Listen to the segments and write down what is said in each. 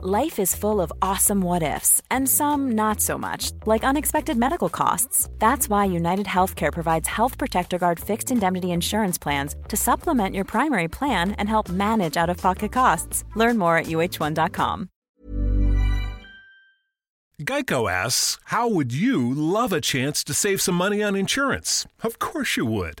Life is full of awesome what ifs, and some not so much, like unexpected medical costs. That's why United Healthcare provides Health Protector Guard fixed indemnity insurance plans to supplement your primary plan and help manage out of pocket costs. Learn more at uh1.com. Geico asks, How would you love a chance to save some money on insurance? Of course you would.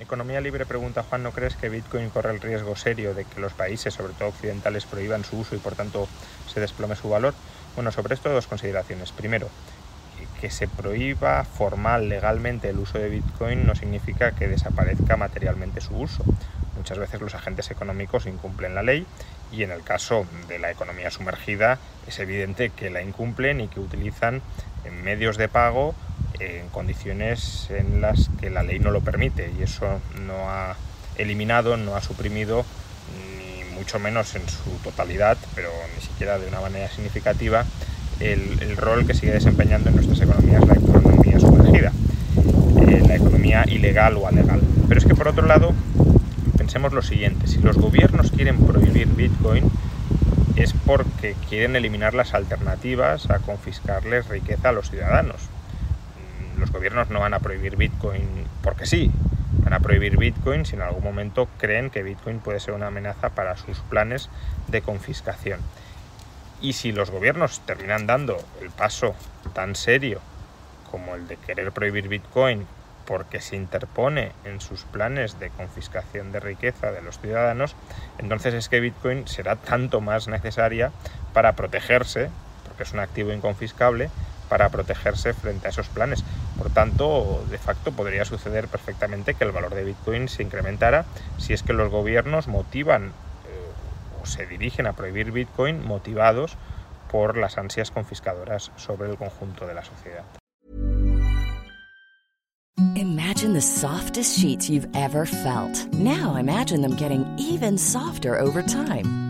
Economía Libre pregunta Juan, ¿no crees que Bitcoin corre el riesgo serio de que los países, sobre todo occidentales, prohíban su uso y por tanto se desplome su valor? Bueno, sobre esto dos consideraciones. Primero, que se prohíba formal, legalmente el uso de Bitcoin no significa que desaparezca materialmente su uso. Muchas veces los agentes económicos incumplen la ley y en el caso de la economía sumergida es evidente que la incumplen y que utilizan medios de pago en condiciones en las que la ley no lo permite y eso no ha eliminado, no ha suprimido mucho menos en su totalidad, pero ni siquiera de una manera significativa, el, rol que sigue desempeñando en nuestras economías la economía sumergida, eh, la economía ilegal o alegal. Pero es que por otro lado, pensemos lo siguiente, si los gobiernos quieren prohibir Bitcoin, es porque quieren eliminar las alternativas a confiscarles riqueza a los ciudadanos. Gobiernos no van a prohibir Bitcoin porque sí, van a prohibir Bitcoin si en algún momento creen que Bitcoin puede ser una amenaza para sus planes de confiscación. Y si los gobiernos terminan dando el paso tan serio como el de querer prohibir Bitcoin porque se interpone en sus planes de confiscación de riqueza de los ciudadanos, entonces es que Bitcoin será tanto más necesaria para protegerse, porque es un activo inconfiscable, para protegerse frente a esos planes. Por tanto, de facto podría suceder perfectamente que el valor de Bitcoin se incrementara si es que los gobiernos motivan eh, o se dirigen a prohibir Bitcoin motivados por las ansias confiscadoras sobre el conjunto de la sociedad. Imagine the softest sheets you've ever felt. Now imagine them getting even softer over time.